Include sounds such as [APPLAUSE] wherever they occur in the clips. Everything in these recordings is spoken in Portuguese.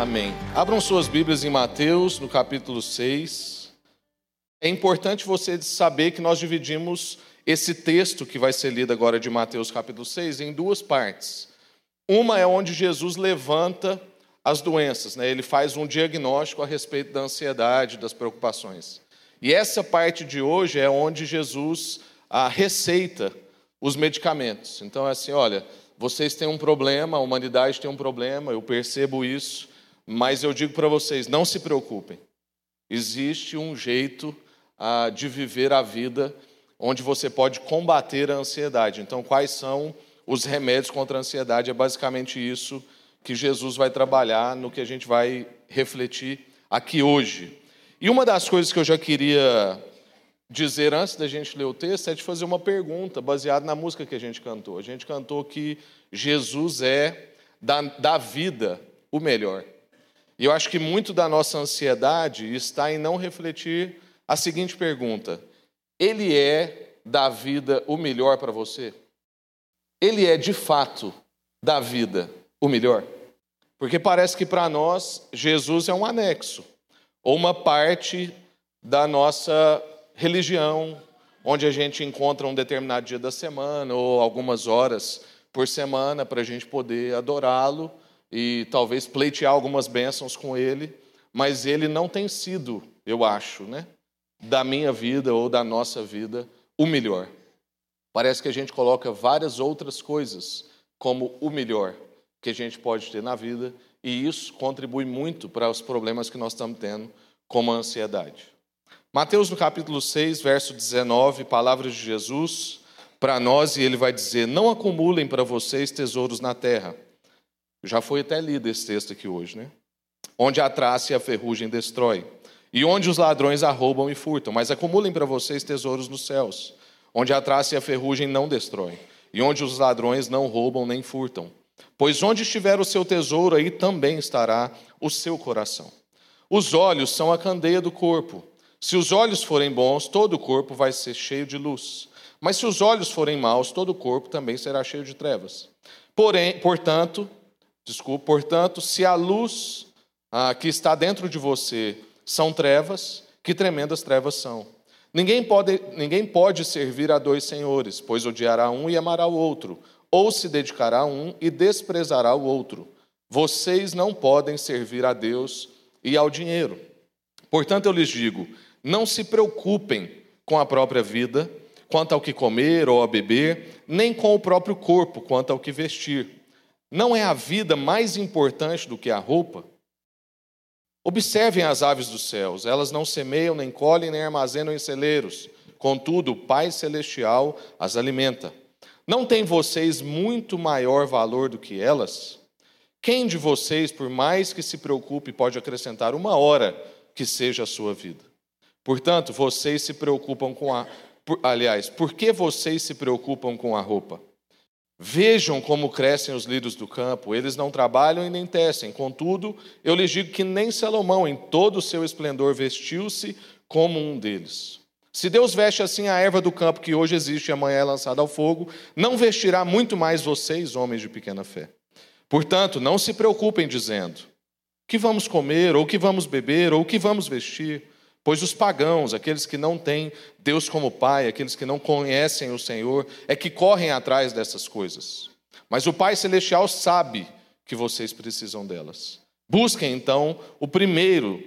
Amém. Abram suas Bíblias em Mateus, no capítulo 6. É importante você saber que nós dividimos esse texto que vai ser lido agora de Mateus, capítulo 6, em duas partes. Uma é onde Jesus levanta as doenças, né? ele faz um diagnóstico a respeito da ansiedade, das preocupações. E essa parte de hoje é onde Jesus a, receita os medicamentos. Então é assim: olha, vocês têm um problema, a humanidade tem um problema, eu percebo isso, mas eu digo para vocês: não se preocupem. Existe um jeito ah, de viver a vida onde você pode combater a ansiedade. Então, quais são os remédios contra a ansiedade? É basicamente isso que Jesus vai trabalhar no que a gente vai refletir aqui hoje. E uma das coisas que eu já queria dizer antes da gente ler o texto é de fazer uma pergunta baseada na música que a gente cantou. A gente cantou que Jesus é da, da vida o melhor. E eu acho que muito da nossa ansiedade está em não refletir a seguinte pergunta: Ele é da vida o melhor para você? Ele é de fato da vida o melhor? Porque parece que para nós Jesus é um anexo, ou uma parte da nossa religião, onde a gente encontra um determinado dia da semana ou algumas horas por semana para a gente poder adorá-lo e talvez pleitear algumas bênçãos com ele, mas ele não tem sido, eu acho, né, da minha vida ou da nossa vida, o melhor. Parece que a gente coloca várias outras coisas como o melhor que a gente pode ter na vida, e isso contribui muito para os problemas que nós estamos tendo, como a ansiedade. Mateus, no capítulo 6, verso 19, palavras de Jesus para nós, e ele vai dizer: Não acumulem para vocês tesouros na terra já foi até lido esse texto aqui hoje, né? Onde a traça e a ferrugem destrói, e onde os ladrões arrombam e furtam, mas acumulem para vocês tesouros nos céus, onde a traça e a ferrugem não destrói, e onde os ladrões não roubam nem furtam. Pois onde estiver o seu tesouro, aí também estará o seu coração. Os olhos são a candeia do corpo. Se os olhos forem bons, todo o corpo vai ser cheio de luz. Mas se os olhos forem maus, todo o corpo também será cheio de trevas. Porém, portanto, Desculpa, portanto, se a luz ah, que está dentro de você são trevas, que tremendas trevas são. Ninguém pode, ninguém pode servir a dois senhores, pois odiará um e amará o outro, ou se dedicará a um e desprezará o outro. Vocês não podem servir a Deus e ao dinheiro. Portanto, eu lhes digo: não se preocupem com a própria vida, quanto ao que comer ou a beber, nem com o próprio corpo, quanto ao que vestir. Não é a vida mais importante do que a roupa? Observem as aves dos céus, elas não semeiam, nem colhem, nem armazenam em celeiros, contudo, o Pai Celestial as alimenta. Não tem vocês muito maior valor do que elas? Quem de vocês, por mais que se preocupe, pode acrescentar uma hora que seja a sua vida? Portanto, vocês se preocupam com a. Aliás, por que vocês se preocupam com a roupa? Vejam como crescem os lírios do campo, eles não trabalham e nem tecem. Contudo, eu lhes digo que nem Salomão, em todo o seu esplendor, vestiu-se como um deles. Se Deus veste assim a erva do campo que hoje existe e amanhã é lançada ao fogo, não vestirá muito mais vocês, homens de pequena fé. Portanto, não se preocupem dizendo: que vamos comer, ou que vamos beber, ou que vamos vestir Pois os pagãos, aqueles que não têm Deus como Pai, aqueles que não conhecem o Senhor, é que correm atrás dessas coisas. Mas o Pai Celestial sabe que vocês precisam delas. Busquem então o primeiro,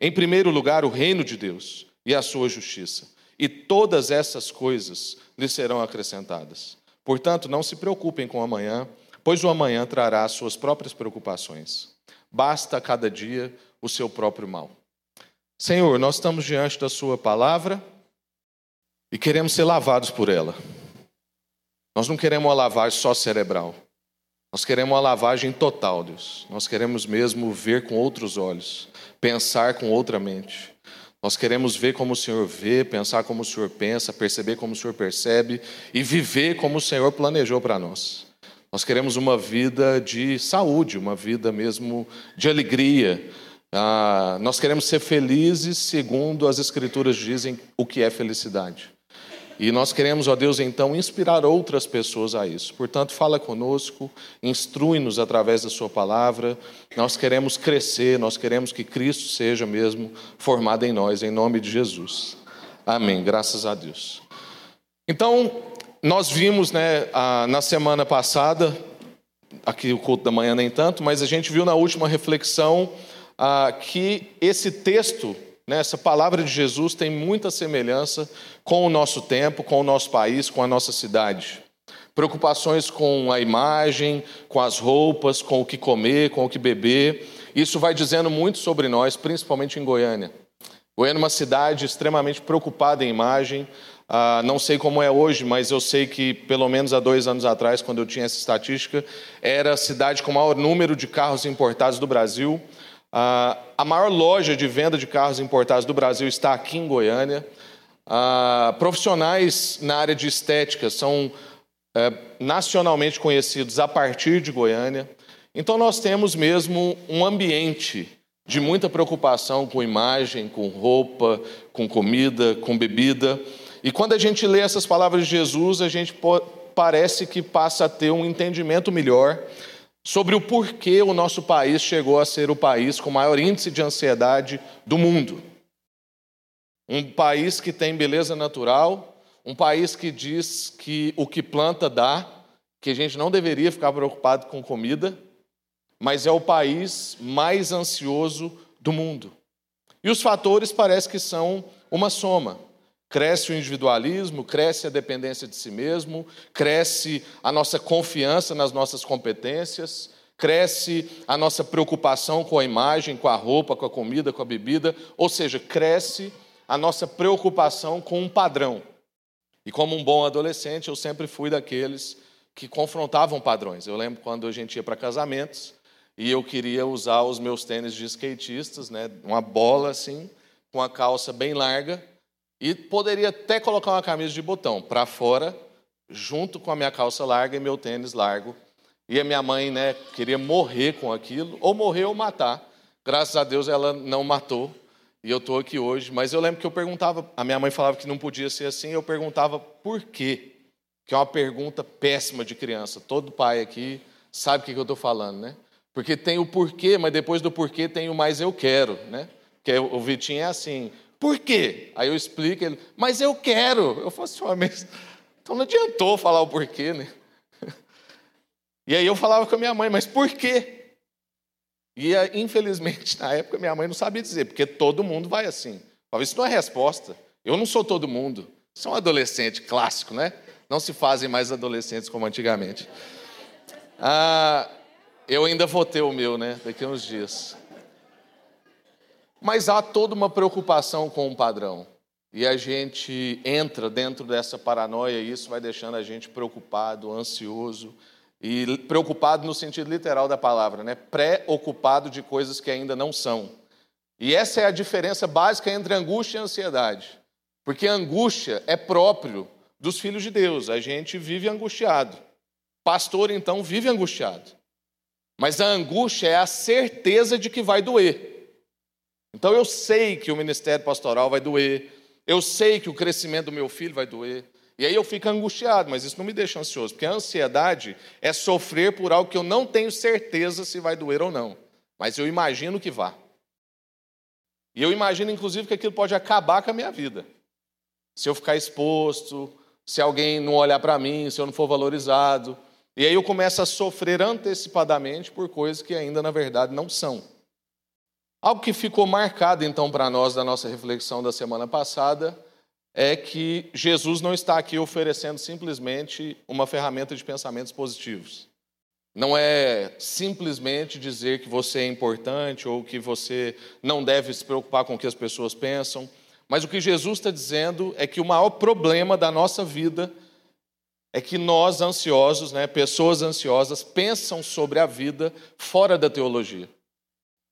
em primeiro lugar, o reino de Deus e a sua justiça, e todas essas coisas lhes serão acrescentadas. Portanto, não se preocupem com amanhã, pois o amanhã trará as suas próprias preocupações. Basta cada dia o seu próprio mal. Senhor, nós estamos diante da Sua palavra e queremos ser lavados por ela. Nós não queremos uma lavagem só cerebral. Nós queremos uma lavagem total, Deus. Nós queremos mesmo ver com outros olhos, pensar com outra mente. Nós queremos ver como o Senhor vê, pensar como o Senhor pensa, perceber como o Senhor percebe e viver como o Senhor planejou para nós. Nós queremos uma vida de saúde, uma vida mesmo de alegria, ah, nós queremos ser felizes segundo as Escrituras dizem o que é felicidade. E nós queremos, ó Deus, então, inspirar outras pessoas a isso. Portanto, fala conosco, instrui-nos através da Sua palavra. Nós queremos crescer, nós queremos que Cristo seja mesmo formado em nós, em nome de Jesus. Amém. Graças a Deus. Então, nós vimos né, na semana passada, aqui o culto da manhã nem tanto, mas a gente viu na última reflexão que esse texto né, essa palavra de Jesus tem muita semelhança com o nosso tempo, com o nosso país, com a nossa cidade. Preocupações com a imagem, com as roupas, com o que comer, com o que beber. Isso vai dizendo muito sobre nós, principalmente em Goiânia. Goiânia é uma cidade extremamente preocupada em imagem. Ah, não sei como é hoje, mas eu sei que pelo menos há dois anos atrás, quando eu tinha essa estatística, era a cidade com o maior número de carros importados do Brasil. Uh, a maior loja de venda de carros importados do Brasil está aqui em Goiânia. Uh, profissionais na área de estética são uh, nacionalmente conhecidos a partir de Goiânia. Então, nós temos mesmo um ambiente de muita preocupação com imagem, com roupa, com comida, com bebida. E quando a gente lê essas palavras de Jesus, a gente parece que passa a ter um entendimento melhor sobre o porquê o nosso país chegou a ser o país com maior índice de ansiedade do mundo. Um país que tem beleza natural, um país que diz que o que planta dá, que a gente não deveria ficar preocupado com comida, mas é o país mais ansioso do mundo. E os fatores parece que são uma soma. Cresce o individualismo, cresce a dependência de si mesmo, cresce a nossa confiança nas nossas competências, cresce a nossa preocupação com a imagem, com a roupa, com a comida, com a bebida, ou seja, cresce a nossa preocupação com um padrão. E como um bom adolescente, eu sempre fui daqueles que confrontavam padrões. Eu lembro quando a gente ia para casamentos e eu queria usar os meus tênis de skatistas, né, uma bola assim, com a calça bem larga, e poderia até colocar uma camisa de botão para fora, junto com a minha calça larga e meu tênis largo. E a minha mãe né, queria morrer com aquilo, ou morrer ou matar. Graças a Deus ela não matou, e eu estou aqui hoje. Mas eu lembro que eu perguntava, a minha mãe falava que não podia ser assim, eu perguntava por quê. Que é uma pergunta péssima de criança. Todo pai aqui sabe o que eu estou falando, né? Porque tem o porquê, mas depois do porquê tem o mais eu quero, né? Que o Vitinho é assim, por quê? Aí eu explico, ele, mas eu quero. Eu falo assim, mas então não adiantou falar o porquê, né? [LAUGHS] E aí eu falava com a minha mãe, mas por quê? E infelizmente, na época, minha mãe não sabia dizer, porque todo mundo vai assim. Talvez isso não é resposta. Eu não sou todo mundo. Sou um adolescente clássico, né? Não se fazem mais adolescentes como antigamente. Ah, eu ainda vou ter o meu, né? Daqui a uns dias. Mas há toda uma preocupação com o padrão. E a gente entra dentro dessa paranoia e isso vai deixando a gente preocupado, ansioso e preocupado no sentido literal da palavra, né? Preocupado de coisas que ainda não são. E essa é a diferença básica entre angústia e ansiedade. Porque angústia é próprio dos filhos de Deus. A gente vive angustiado. Pastor, então, vive angustiado. Mas a angústia é a certeza de que vai doer. Então eu sei que o ministério pastoral vai doer, eu sei que o crescimento do meu filho vai doer. E aí eu fico angustiado, mas isso não me deixa ansioso, porque a ansiedade é sofrer por algo que eu não tenho certeza se vai doer ou não, mas eu imagino que vá. E eu imagino, inclusive, que aquilo pode acabar com a minha vida. Se eu ficar exposto, se alguém não olhar para mim, se eu não for valorizado. E aí eu começo a sofrer antecipadamente por coisas que ainda, na verdade, não são. Algo que ficou marcado então para nós da nossa reflexão da semana passada é que Jesus não está aqui oferecendo simplesmente uma ferramenta de pensamentos positivos. Não é simplesmente dizer que você é importante ou que você não deve se preocupar com o que as pessoas pensam, mas o que Jesus está dizendo é que o maior problema da nossa vida é que nós ansiosos, né, pessoas ansiosas, pensam sobre a vida fora da teologia.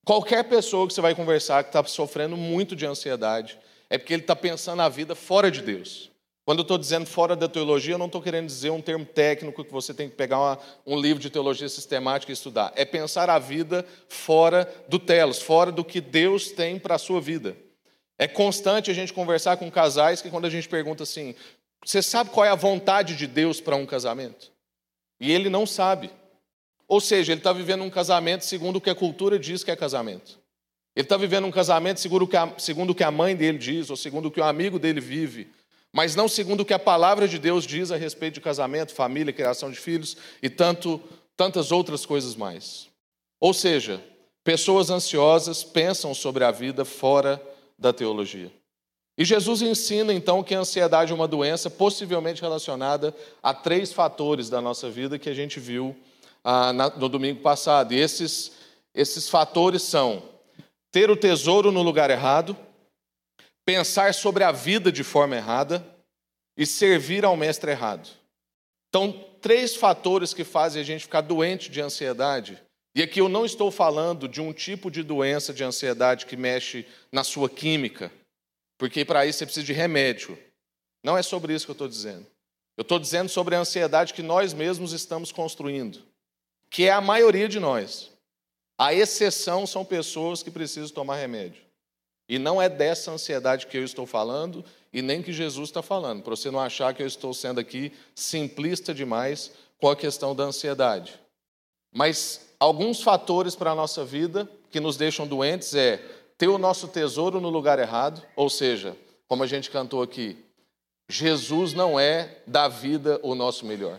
Qualquer pessoa que você vai conversar que está sofrendo muito de ansiedade, é porque ele está pensando a vida fora de Deus. Quando eu estou dizendo fora da teologia, eu não estou querendo dizer um termo técnico que você tem que pegar uma, um livro de teologia sistemática e estudar. É pensar a vida fora do telos, fora do que Deus tem para a sua vida. É constante a gente conversar com casais que quando a gente pergunta assim, Você sabe qual é a vontade de Deus para um casamento? E ele não sabe. Ou seja, ele está vivendo um casamento segundo o que a cultura diz que é casamento. Ele está vivendo um casamento segundo o, que a, segundo o que a mãe dele diz, ou segundo o que o amigo dele vive, mas não segundo o que a palavra de Deus diz a respeito de casamento, família, criação de filhos e tanto, tantas outras coisas mais. Ou seja, pessoas ansiosas pensam sobre a vida fora da teologia. E Jesus ensina então que a ansiedade é uma doença possivelmente relacionada a três fatores da nossa vida que a gente viu ah, na, no domingo passado. E esses, esses fatores são ter o tesouro no lugar errado, pensar sobre a vida de forma errada e servir ao mestre errado. Então, três fatores que fazem a gente ficar doente de ansiedade. E aqui eu não estou falando de um tipo de doença de ansiedade que mexe na sua química porque para isso você precisa de remédio. Não é sobre isso que eu estou dizendo. Eu estou dizendo sobre a ansiedade que nós mesmos estamos construindo, que é a maioria de nós. A exceção são pessoas que precisam tomar remédio. E não é dessa ansiedade que eu estou falando e nem que Jesus está falando, para você não achar que eu estou sendo aqui simplista demais com a questão da ansiedade. Mas alguns fatores para a nossa vida que nos deixam doentes é ter o nosso tesouro no lugar errado, ou seja, como a gente cantou aqui, Jesus não é da vida o nosso melhor.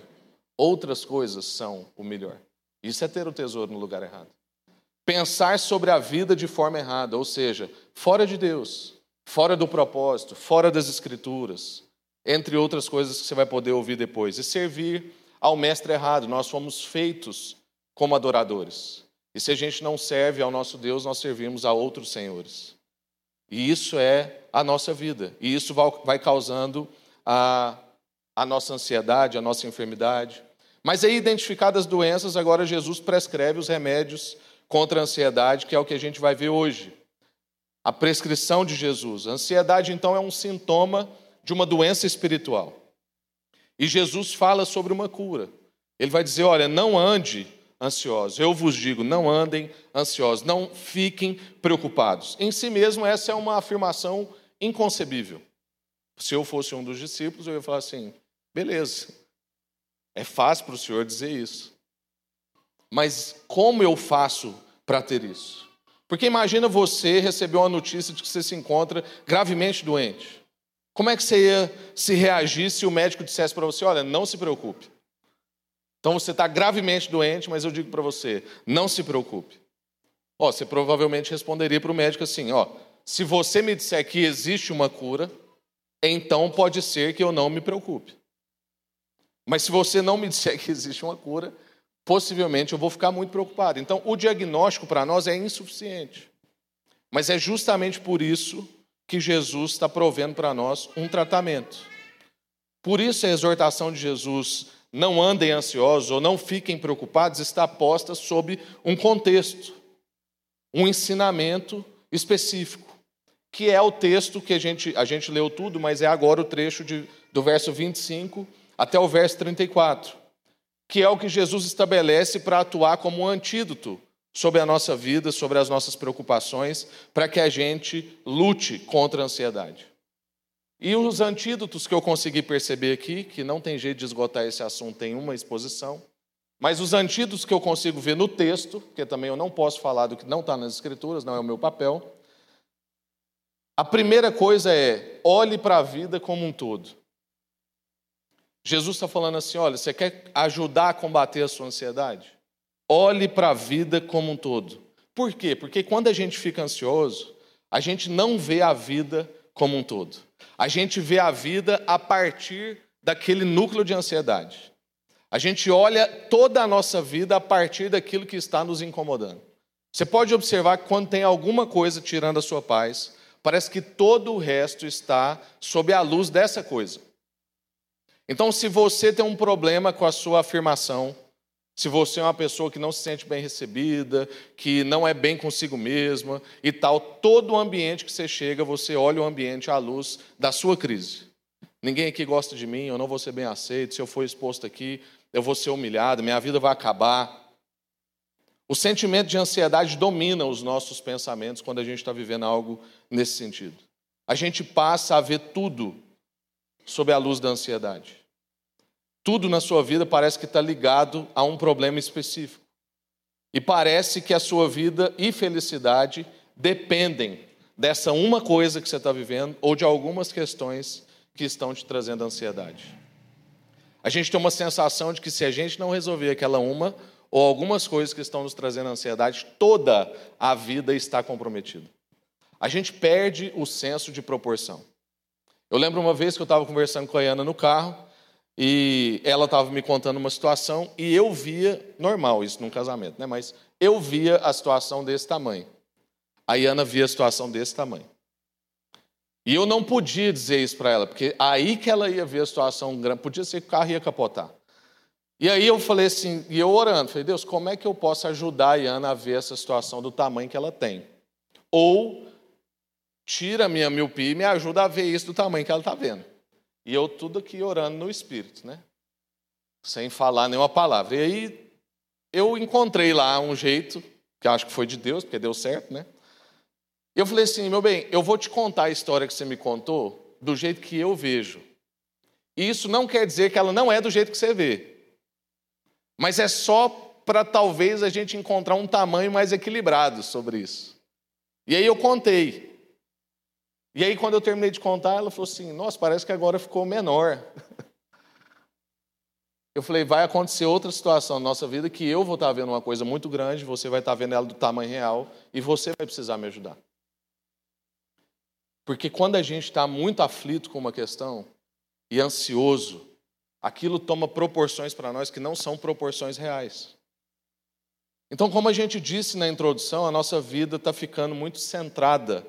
Outras coisas são o melhor. Isso é ter o tesouro no lugar errado. Pensar sobre a vida de forma errada, ou seja, fora de Deus, fora do propósito, fora das Escrituras, entre outras coisas que você vai poder ouvir depois. E servir ao mestre errado. Nós fomos feitos como adoradores. E se a gente não serve ao nosso Deus, nós servimos a outros senhores. E isso é a nossa vida. E isso vai causando a, a nossa ansiedade, a nossa enfermidade. Mas aí, identificadas as doenças, agora Jesus prescreve os remédios contra a ansiedade, que é o que a gente vai ver hoje. A prescrição de Jesus. A ansiedade, então, é um sintoma de uma doença espiritual. E Jesus fala sobre uma cura. Ele vai dizer: olha, não ande ansiosos. Eu vos digo, não andem ansiosos, não fiquem preocupados. Em si mesmo, essa é uma afirmação inconcebível. Se eu fosse um dos discípulos, eu ia falar assim: beleza, é fácil para o senhor dizer isso. Mas como eu faço para ter isso? Porque imagina você receber uma notícia de que você se encontra gravemente doente. Como é que você ia se reagir se o médico dissesse para você: olha, não se preocupe, então você está gravemente doente, mas eu digo para você, não se preocupe. Ó, você provavelmente responderia para o médico assim: ó, se você me disser que existe uma cura, então pode ser que eu não me preocupe. Mas se você não me disser que existe uma cura, possivelmente eu vou ficar muito preocupado. Então, o diagnóstico para nós é insuficiente. Mas é justamente por isso que Jesus está provendo para nós um tratamento. Por isso a exortação de Jesus não andem ansiosos ou não fiquem preocupados, está posta sob um contexto, um ensinamento específico, que é o texto que a gente, a gente leu tudo, mas é agora o trecho de, do verso 25 até o verso 34, que é o que Jesus estabelece para atuar como um antídoto sobre a nossa vida, sobre as nossas preocupações, para que a gente lute contra a ansiedade. E os antídotos que eu consegui perceber aqui, que não tem jeito de esgotar esse assunto em uma exposição, mas os antídotos que eu consigo ver no texto, que também eu não posso falar do que não está nas Escrituras, não é o meu papel. A primeira coisa é: olhe para a vida como um todo. Jesus está falando assim: olha, você quer ajudar a combater a sua ansiedade? Olhe para a vida como um todo. Por quê? Porque quando a gente fica ansioso, a gente não vê a vida como um todo. A gente vê a vida a partir daquele núcleo de ansiedade. A gente olha toda a nossa vida a partir daquilo que está nos incomodando. Você pode observar que quando tem alguma coisa tirando a sua paz, parece que todo o resto está sob a luz dessa coisa. Então, se você tem um problema com a sua afirmação, se você é uma pessoa que não se sente bem recebida, que não é bem consigo mesma e tal, todo o ambiente que você chega, você olha o ambiente à luz da sua crise. Ninguém aqui gosta de mim, eu não vou ser bem aceito, se eu for exposto aqui, eu vou ser humilhado, minha vida vai acabar. O sentimento de ansiedade domina os nossos pensamentos quando a gente está vivendo algo nesse sentido. A gente passa a ver tudo sob a luz da ansiedade. Tudo na sua vida parece que está ligado a um problema específico. E parece que a sua vida e felicidade dependem dessa uma coisa que você está vivendo ou de algumas questões que estão te trazendo ansiedade. A gente tem uma sensação de que se a gente não resolver aquela uma ou algumas coisas que estão nos trazendo ansiedade, toda a vida está comprometida. A gente perde o senso de proporção. Eu lembro uma vez que eu estava conversando com a Ana no carro e ela estava me contando uma situação e eu via, normal isso num casamento, né? mas eu via a situação desse tamanho. A Ana via a situação desse tamanho. E eu não podia dizer isso para ela, porque aí que ela ia ver a situação grande, podia ser que o carro ia capotar. E aí eu falei assim, e eu orando, falei, Deus, como é que eu posso ajudar a Iana a ver essa situação do tamanho que ela tem? Ou tira a minha miopia e me ajuda a ver isso do tamanho que ela está vendo. E eu tudo aqui orando no Espírito, né? Sem falar nenhuma palavra. E aí eu encontrei lá um jeito, que acho que foi de Deus, porque deu certo, né? E eu falei assim, meu bem, eu vou te contar a história que você me contou do jeito que eu vejo. E isso não quer dizer que ela não é do jeito que você vê. Mas é só para talvez a gente encontrar um tamanho mais equilibrado sobre isso. E aí eu contei. E aí, quando eu terminei de contar, ela falou assim: Nossa, parece que agora ficou menor. [LAUGHS] Eu falei: Vai acontecer outra situação na nossa vida que eu vou estar vendo uma coisa muito grande, você vai estar vendo ela do tamanho real e você vai precisar me ajudar. Porque quando a gente está muito aflito com uma questão e ansioso, aquilo toma proporções para nós que não são proporções reais. Então, como a gente disse na introdução, a nossa vida está ficando muito centrada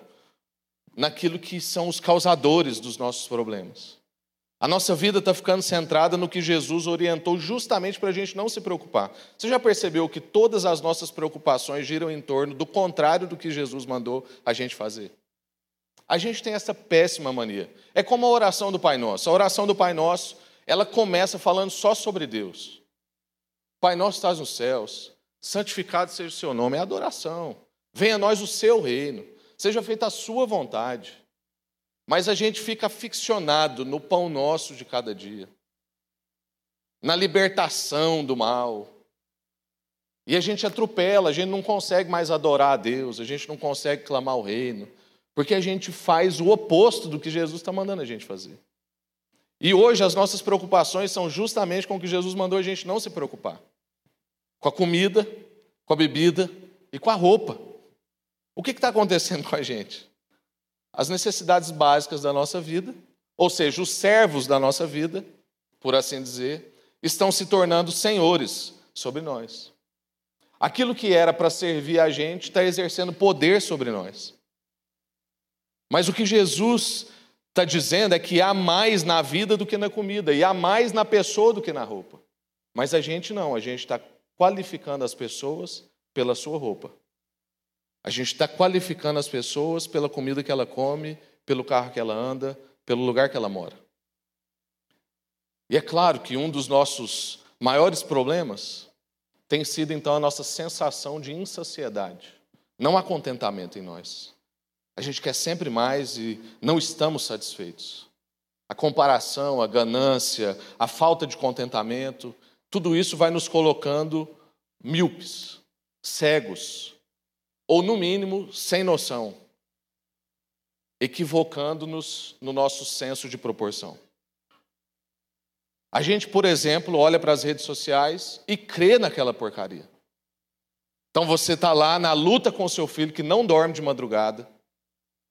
naquilo que são os causadores dos nossos problemas. A nossa vida está ficando centrada no que Jesus orientou justamente para a gente não se preocupar. Você já percebeu que todas as nossas preocupações giram em torno do contrário do que Jesus mandou a gente fazer? A gente tem essa péssima mania. É como a oração do Pai Nosso. A oração do Pai Nosso ela começa falando só sobre Deus. Pai nosso estás nos céus, santificado seja o seu nome, é adoração. Venha a nós o seu reino, seja feita a sua vontade. Mas a gente fica ficcionado no pão nosso de cada dia, na libertação do mal. E a gente atropela, a gente não consegue mais adorar a Deus, a gente não consegue clamar o reino, porque a gente faz o oposto do que Jesus está mandando a gente fazer. E hoje as nossas preocupações são justamente com o que Jesus mandou a gente não se preocupar: com a comida, com a bebida e com a roupa. O que está acontecendo [LAUGHS] com a gente? As necessidades básicas da nossa vida, ou seja, os servos da nossa vida, por assim dizer, estão se tornando senhores sobre nós. Aquilo que era para servir a gente está exercendo poder sobre nós. Mas o que Jesus está dizendo é que há mais na vida do que na comida, e há mais na pessoa do que na roupa. Mas a gente não, a gente está qualificando as pessoas pela sua roupa. A gente está qualificando as pessoas pela comida que ela come, pelo carro que ela anda, pelo lugar que ela mora. E é claro que um dos nossos maiores problemas tem sido então a nossa sensação de insaciedade. Não há contentamento em nós. A gente quer sempre mais e não estamos satisfeitos. A comparação, a ganância, a falta de contentamento, tudo isso vai nos colocando míopes, cegos, ou no mínimo sem noção, equivocando-nos no nosso senso de proporção. A gente, por exemplo, olha para as redes sociais e crê naquela porcaria. Então você está lá na luta com o seu filho que não dorme de madrugada,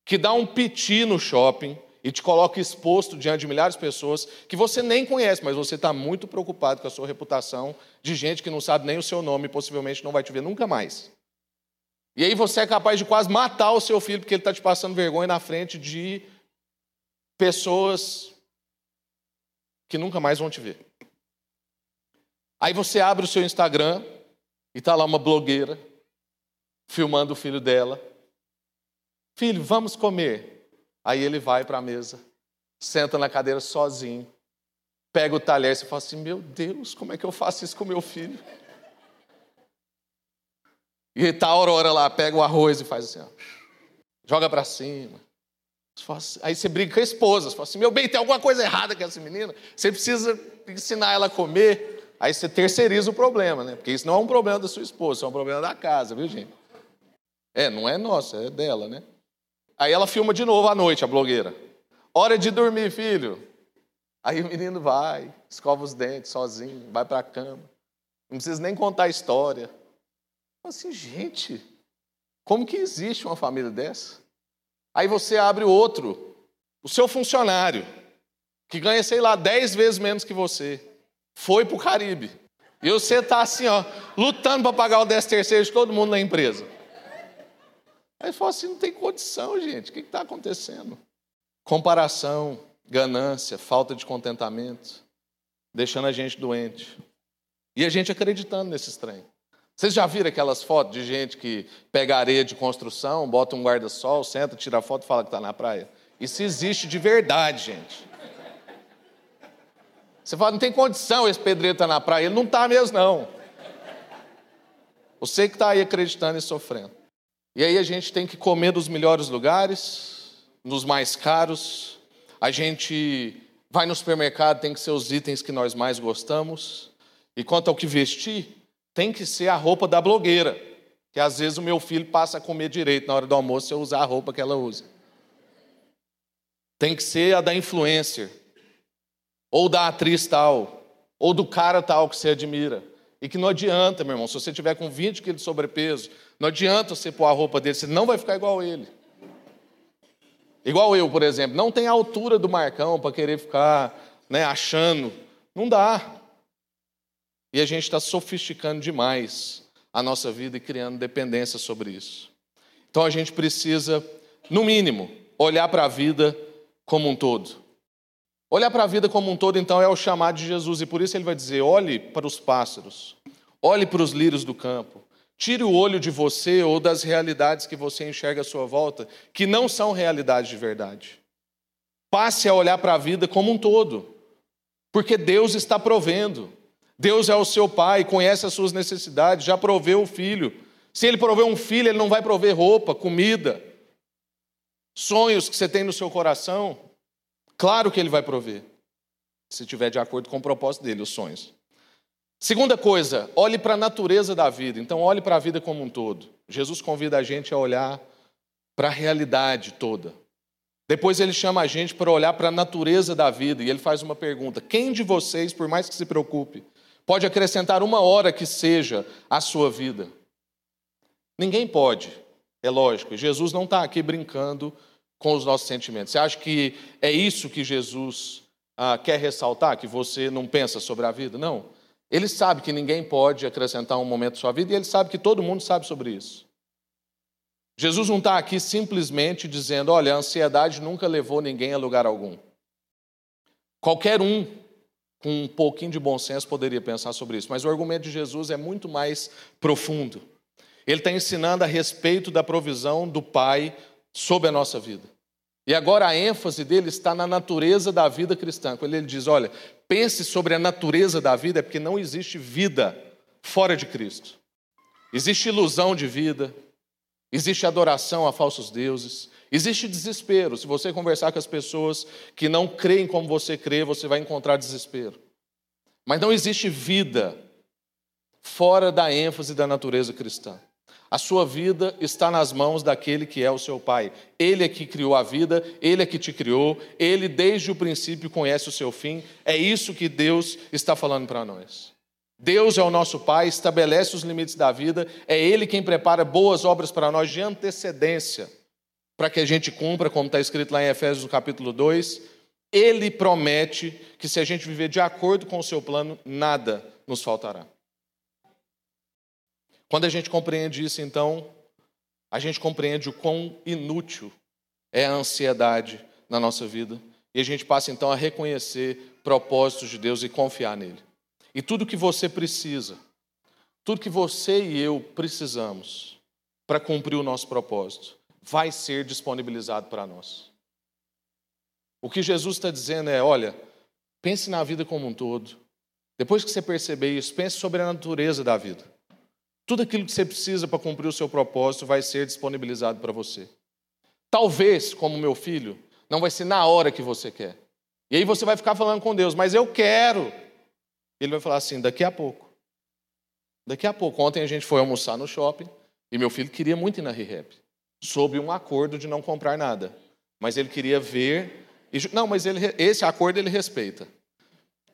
que dá um piti no shopping e te coloca exposto diante de milhares de pessoas que você nem conhece, mas você está muito preocupado com a sua reputação de gente que não sabe nem o seu nome e possivelmente não vai te ver nunca mais. E aí você é capaz de quase matar o seu filho porque ele está te passando vergonha na frente de pessoas que nunca mais vão te ver. Aí você abre o seu Instagram e está lá uma blogueira filmando o filho dela Filho, vamos comer. Aí ele vai para a mesa, senta na cadeira sozinho, pega o talher e fala assim: Meu Deus, como é que eu faço isso com meu filho? E tá a Aurora lá, pega o arroz e faz assim: ó, joga para cima. Assim, aí você briga com a esposa, você fala assim: meu bem, tem alguma coisa errada com essa menina, você precisa ensinar ela a comer. Aí você terceiriza o problema, né? Porque isso não é um problema da sua esposa, é um problema da casa, viu, gente? É, não é nossa, é dela, né? Aí ela filma de novo à noite, a blogueira. Hora de dormir, filho. Aí o menino vai, escova os dentes sozinho, vai para a cama. Não precisa nem contar a história. Assim, gente, como que existe uma família dessa? Aí você abre outro, o seu funcionário, que ganha, sei lá, dez vezes menos que você foi para o Caribe. E você está assim, ó, lutando para pagar o 10 terceiro de todo mundo na empresa. Aí falou assim: não tem condição, gente. O que está acontecendo? Comparação, ganância, falta de contentamento, deixando a gente doente. E a gente acreditando nesse trem. Vocês já viram aquelas fotos de gente que pega areia de construção, bota um guarda-sol, senta, tira a foto e fala que está na praia? Isso existe de verdade, gente. Você fala, não tem condição esse pedreiro estar tá na praia. Ele não está mesmo, não. Você que está aí acreditando e sofrendo. E aí a gente tem que comer dos melhores lugares, nos mais caros. A gente vai no supermercado, tem que ser os itens que nós mais gostamos. E quanto ao que vestir, tem que ser a roupa da blogueira. Que às vezes o meu filho passa a comer direito na hora do almoço eu usar a roupa que ela usa. Tem que ser a da influencer ou da atriz tal, ou do cara tal que você admira. E que não adianta, meu irmão, se você tiver com 20 quilos de sobrepeso, não adianta você pôr a roupa dele, você não vai ficar igual ele. Igual eu, por exemplo, não tem a altura do Marcão para querer ficar né, achando. Não dá. E a gente está sofisticando demais a nossa vida e criando dependência sobre isso. Então a gente precisa, no mínimo, olhar para a vida como um todo. Olhar para a vida como um todo, então, é o chamado de Jesus, e por isso ele vai dizer: olhe para os pássaros, olhe para os lírios do campo, tire o olho de você ou das realidades que você enxerga à sua volta, que não são realidades de verdade. Passe a olhar para a vida como um todo, porque Deus está provendo. Deus é o seu pai, conhece as suas necessidades, já proveu o filho. Se ele proveu um filho, ele não vai prover roupa, comida, sonhos que você tem no seu coração. Claro que ele vai prover, se estiver de acordo com o propósito dele, os sonhos. Segunda coisa, olhe para a natureza da vida. Então, olhe para a vida como um todo. Jesus convida a gente a olhar para a realidade toda. Depois ele chama a gente para olhar para a natureza da vida e ele faz uma pergunta: quem de vocês, por mais que se preocupe, pode acrescentar uma hora que seja à sua vida? Ninguém pode, é lógico. Jesus não está aqui brincando com os nossos sentimentos. Você acha que é isso que Jesus ah, quer ressaltar, que você não pensa sobre a vida? Não. Ele sabe que ninguém pode acrescentar um momento à sua vida e ele sabe que todo mundo sabe sobre isso. Jesus não está aqui simplesmente dizendo: olha, a ansiedade nunca levou ninguém a lugar algum. Qualquer um com um pouquinho de bom senso poderia pensar sobre isso, mas o argumento de Jesus é muito mais profundo. Ele está ensinando a respeito da provisão do Pai sobre a nossa vida. E agora a ênfase dele está na natureza da vida cristã. Quando ele diz: olha, pense sobre a natureza da vida, é porque não existe vida fora de Cristo. Existe ilusão de vida, existe adoração a falsos deuses, existe desespero. Se você conversar com as pessoas que não creem como você crê, você vai encontrar desespero. Mas não existe vida fora da ênfase da natureza cristã. A sua vida está nas mãos daquele que é o seu Pai. Ele é que criou a vida, ele é que te criou, ele desde o princípio conhece o seu fim. É isso que Deus está falando para nós. Deus é o nosso Pai, estabelece os limites da vida, é Ele quem prepara boas obras para nós de antecedência, para que a gente cumpra, como está escrito lá em Efésios capítulo 2. Ele promete que se a gente viver de acordo com o seu plano, nada nos faltará. Quando a gente compreende isso, então, a gente compreende o quão inútil é a ansiedade na nossa vida. E a gente passa então a reconhecer propósitos de Deus e confiar nele. E tudo que você precisa, tudo que você e eu precisamos para cumprir o nosso propósito, vai ser disponibilizado para nós. O que Jesus está dizendo é: olha, pense na vida como um todo. Depois que você perceber isso, pense sobre a natureza da vida. Tudo aquilo que você precisa para cumprir o seu propósito vai ser disponibilizado para você. Talvez, como meu filho, não vai ser na hora que você quer. E aí você vai ficar falando com Deus, mas eu quero. Ele vai falar assim: daqui a pouco. Daqui a pouco. Ontem a gente foi almoçar no shopping e meu filho queria muito ir na ReHap, sob um acordo de não comprar nada. Mas ele queria ver. E, não, mas ele, esse acordo ele respeita.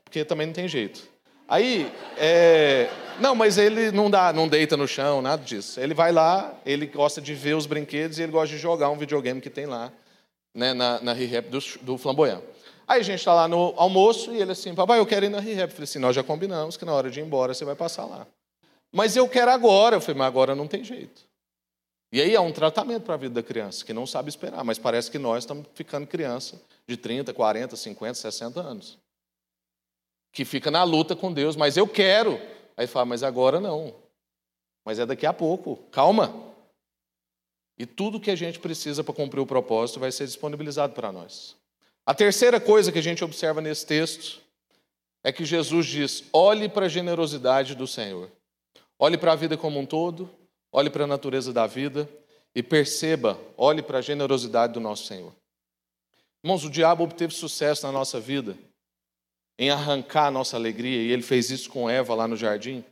Porque também não tem jeito. Aí, é, não, mas ele não dá, não deita no chão, nada disso. Ele vai lá, ele gosta de ver os brinquedos e ele gosta de jogar um videogame que tem lá, né, na, na ReHap do, do Flamboyant. Aí a gente está lá no almoço e ele assim, papai, eu quero ir na ReHap. Eu falei assim, nós já combinamos que na hora de ir embora você vai passar lá. Mas eu quero agora. Eu falei, mas agora não tem jeito. E aí é um tratamento para a vida da criança, que não sabe esperar, mas parece que nós estamos ficando criança de 30, 40, 50, 60 anos. Que fica na luta com Deus, mas eu quero. Aí fala, mas agora não. Mas é daqui a pouco. Calma. E tudo que a gente precisa para cumprir o propósito vai ser disponibilizado para nós. A terceira coisa que a gente observa nesse texto é que Jesus diz: olhe para a generosidade do Senhor. Olhe para a vida como um todo, olhe para a natureza da vida e perceba, olhe para a generosidade do nosso Senhor. Irmãos, o diabo obteve sucesso na nossa vida em arrancar a nossa alegria, e ele fez isso com Eva lá no jardim,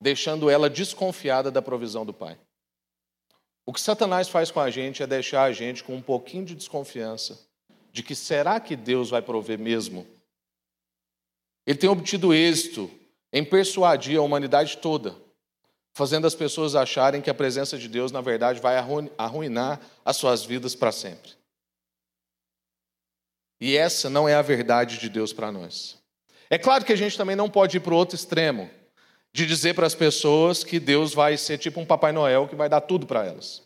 deixando ela desconfiada da provisão do Pai. O que Satanás faz com a gente é deixar a gente com um pouquinho de desconfiança de que será que Deus vai prover mesmo? Ele tem obtido êxito em persuadir a humanidade toda, fazendo as pessoas acharem que a presença de Deus, na verdade, vai arruinar as suas vidas para sempre. E essa não é a verdade de Deus para nós. É claro que a gente também não pode ir para o outro extremo, de dizer para as pessoas que Deus vai ser tipo um Papai Noel que vai dar tudo para elas,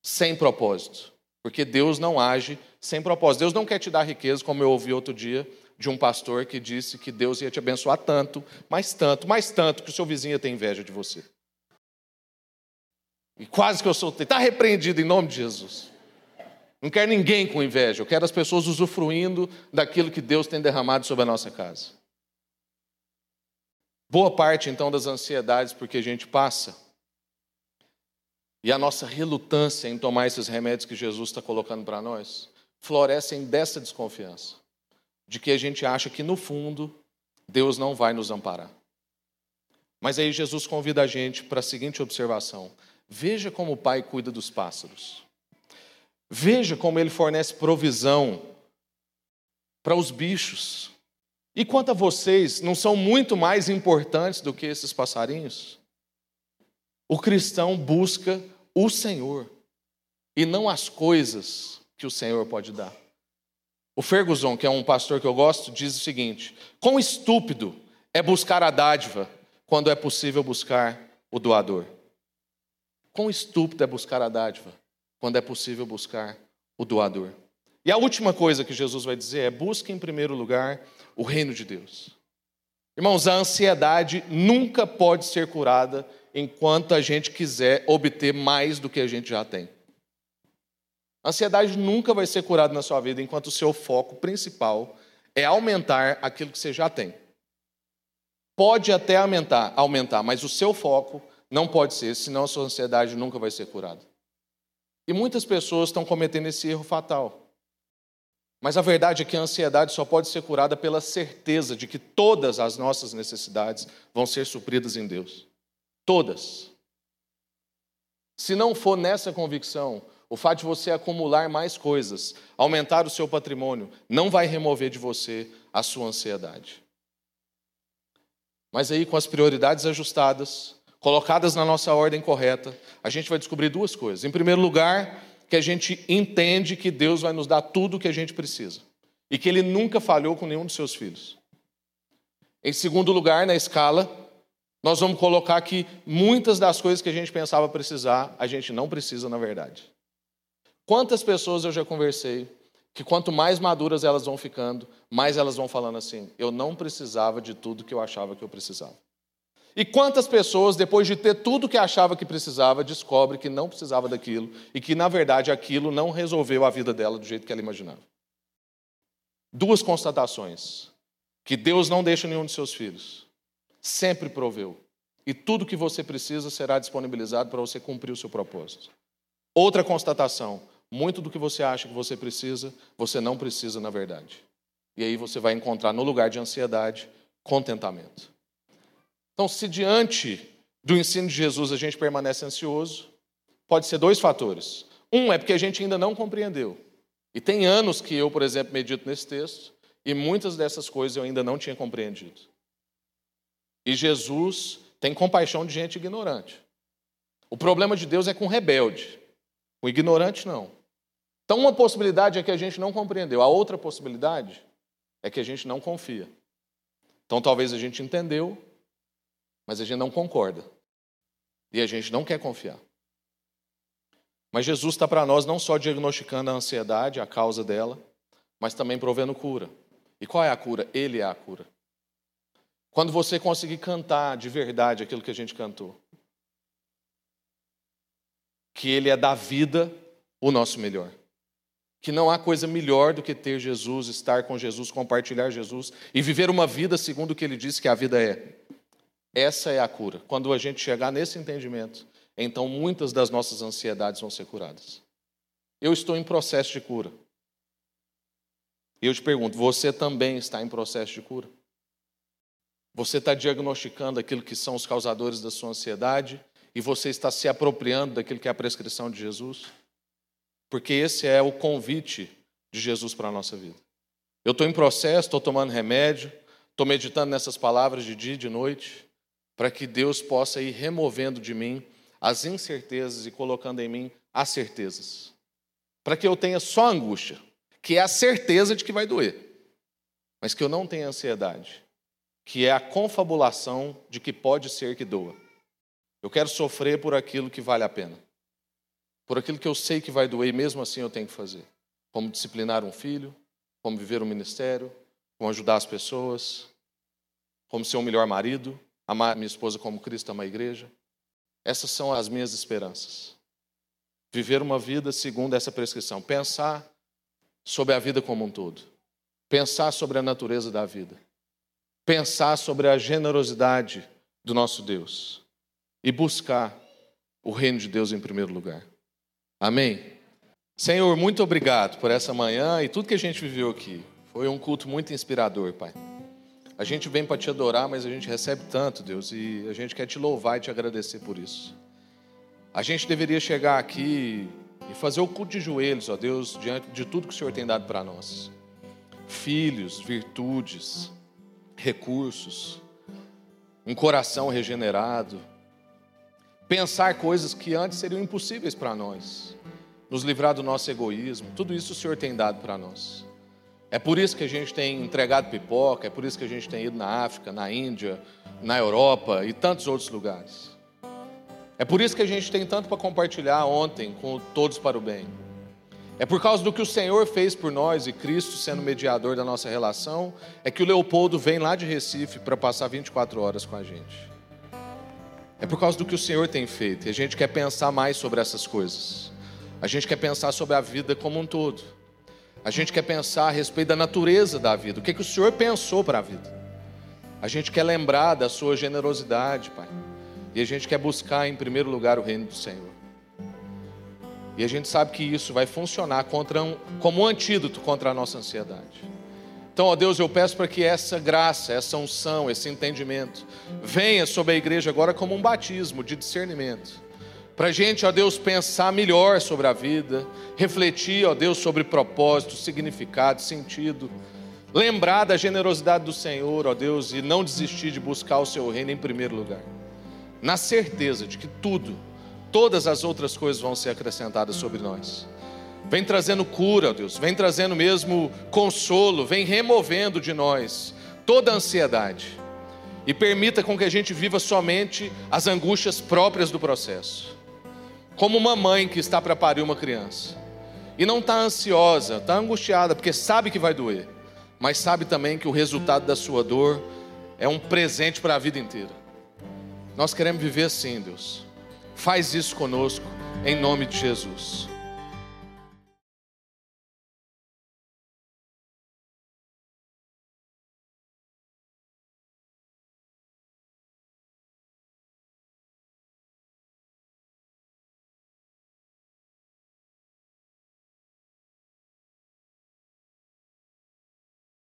sem propósito. Porque Deus não age sem propósito. Deus não quer te dar riqueza, como eu ouvi outro dia de um pastor que disse que Deus ia te abençoar tanto, mais tanto, mais tanto, que o seu vizinho ter inveja de você. E quase que eu soltei. Está repreendido em nome de Jesus. Não quero ninguém com inveja, eu quero as pessoas usufruindo daquilo que Deus tem derramado sobre a nossa casa. Boa parte, então, das ansiedades porque a gente passa e a nossa relutância em tomar esses remédios que Jesus está colocando para nós, florescem dessa desconfiança, de que a gente acha que no fundo Deus não vai nos amparar. Mas aí Jesus convida a gente para a seguinte observação: veja como o Pai cuida dos pássaros, veja como ele fornece provisão para os bichos. E quanto a vocês, não são muito mais importantes do que esses passarinhos? O cristão busca o Senhor e não as coisas que o Senhor pode dar. O Ferguson, que é um pastor que eu gosto, diz o seguinte: quão estúpido é buscar a dádiva quando é possível buscar o doador. Quão estúpido é buscar a dádiva quando é possível buscar o doador. E a última coisa que Jesus vai dizer é: busque em primeiro lugar o reino de Deus. Irmãos, a ansiedade nunca pode ser curada enquanto a gente quiser obter mais do que a gente já tem. A ansiedade nunca vai ser curada na sua vida enquanto o seu foco principal é aumentar aquilo que você já tem. Pode até aumentar, aumentar, mas o seu foco não pode ser, senão a sua ansiedade nunca vai ser curada. E muitas pessoas estão cometendo esse erro fatal. Mas a verdade é que a ansiedade só pode ser curada pela certeza de que todas as nossas necessidades vão ser supridas em Deus. Todas. Se não for nessa convicção, o fato de você acumular mais coisas, aumentar o seu patrimônio, não vai remover de você a sua ansiedade. Mas aí, com as prioridades ajustadas, colocadas na nossa ordem correta, a gente vai descobrir duas coisas. Em primeiro lugar, que a gente entende que Deus vai nos dar tudo o que a gente precisa e que Ele nunca falhou com nenhum dos seus filhos. Em segundo lugar, na escala, nós vamos colocar que muitas das coisas que a gente pensava precisar, a gente não precisa na verdade. Quantas pessoas eu já conversei que quanto mais maduras elas vão ficando, mais elas vão falando assim: eu não precisava de tudo que eu achava que eu precisava. E quantas pessoas, depois de ter tudo que achava que precisava, descobre que não precisava daquilo e que, na verdade, aquilo não resolveu a vida dela do jeito que ela imaginava. Duas constatações: que Deus não deixa nenhum de seus filhos sempre proveu. E tudo que você precisa será disponibilizado para você cumprir o seu propósito. Outra constatação: muito do que você acha que você precisa, você não precisa na verdade. E aí você vai encontrar no lugar de ansiedade contentamento. Então, se diante do ensino de Jesus a gente permanece ansioso, pode ser dois fatores. Um é porque a gente ainda não compreendeu. E tem anos que eu, por exemplo, medito nesse texto, e muitas dessas coisas eu ainda não tinha compreendido. E Jesus tem compaixão de gente ignorante. O problema de Deus é com rebelde. Com ignorante, não. Então, uma possibilidade é que a gente não compreendeu. A outra possibilidade é que a gente não confia. Então, talvez a gente entendeu, mas a gente não concorda. E a gente não quer confiar. Mas Jesus está para nós não só diagnosticando a ansiedade, a causa dela, mas também provendo cura. E qual é a cura? Ele é a cura. Quando você conseguir cantar de verdade aquilo que a gente cantou, que Ele é da vida o nosso melhor. Que não há coisa melhor do que ter Jesus, estar com Jesus, compartilhar Jesus e viver uma vida segundo o que Ele disse que a vida é. Essa é a cura. Quando a gente chegar nesse entendimento, então muitas das nossas ansiedades vão ser curadas. Eu estou em processo de cura. E eu te pergunto, você também está em processo de cura? Você está diagnosticando aquilo que são os causadores da sua ansiedade e você está se apropriando daquilo que é a prescrição de Jesus? Porque esse é o convite de Jesus para a nossa vida. Eu estou em processo, estou tomando remédio, estou meditando nessas palavras de dia e de noite, para que Deus possa ir removendo de mim as incertezas e colocando em mim as certezas. Para que eu tenha só angústia, que é a certeza de que vai doer, mas que eu não tenha ansiedade, que é a confabulação de que pode ser que doa. Eu quero sofrer por aquilo que vale a pena, por aquilo que eu sei que vai doer, e mesmo assim eu tenho que fazer. Como disciplinar um filho, como viver um ministério, como ajudar as pessoas, como ser um melhor marido, amar minha esposa como Cristo ama a igreja. Essas são as minhas esperanças. Viver uma vida segundo essa prescrição. Pensar sobre a vida como um todo. Pensar sobre a natureza da vida. Pensar sobre a generosidade do nosso Deus. E buscar o reino de Deus em primeiro lugar. Amém? Senhor, muito obrigado por essa manhã e tudo que a gente viveu aqui. Foi um culto muito inspirador, Pai. A gente vem para te adorar, mas a gente recebe tanto, Deus, e a gente quer te louvar e te agradecer por isso. A gente deveria chegar aqui e fazer o culto de joelhos, ó Deus, diante de tudo que o Senhor tem dado para nós. Filhos, virtudes, recursos, um coração regenerado, pensar coisas que antes seriam impossíveis para nós, nos livrar do nosso egoísmo, tudo isso o Senhor tem dado para nós. É por isso que a gente tem entregado pipoca, é por isso que a gente tem ido na África, na Índia, na Europa e tantos outros lugares. É por isso que a gente tem tanto para compartilhar ontem com Todos para o Bem. É por causa do que o Senhor fez por nós e Cristo sendo mediador da nossa relação, é que o Leopoldo vem lá de Recife para passar 24 horas com a gente. É por causa do que o Senhor tem feito e a gente quer pensar mais sobre essas coisas. A gente quer pensar sobre a vida como um todo. A gente quer pensar a respeito da natureza da vida, o que, que o Senhor pensou para a vida. A gente quer lembrar da sua generosidade, Pai. E a gente quer buscar em primeiro lugar o reino do Senhor. E a gente sabe que isso vai funcionar um, como um antídoto contra a nossa ansiedade. Então, ó Deus, eu peço para que essa graça, essa unção, esse entendimento venha sobre a igreja agora como um batismo de discernimento para a gente, ó Deus, pensar melhor sobre a vida, refletir, ó Deus, sobre propósito, significado, sentido, lembrar da generosidade do Senhor, ó Deus, e não desistir de buscar o Seu reino em primeiro lugar, na certeza de que tudo, todas as outras coisas vão ser acrescentadas sobre nós. Vem trazendo cura, ó Deus, vem trazendo mesmo consolo, vem removendo de nós toda a ansiedade e permita com que a gente viva somente as angústias próprias do processo como uma mãe que está para parir uma criança. E não está ansiosa, está angustiada, porque sabe que vai doer, mas sabe também que o resultado da sua dor é um presente para a vida inteira. Nós queremos viver assim, Deus. Faz isso conosco, em nome de Jesus.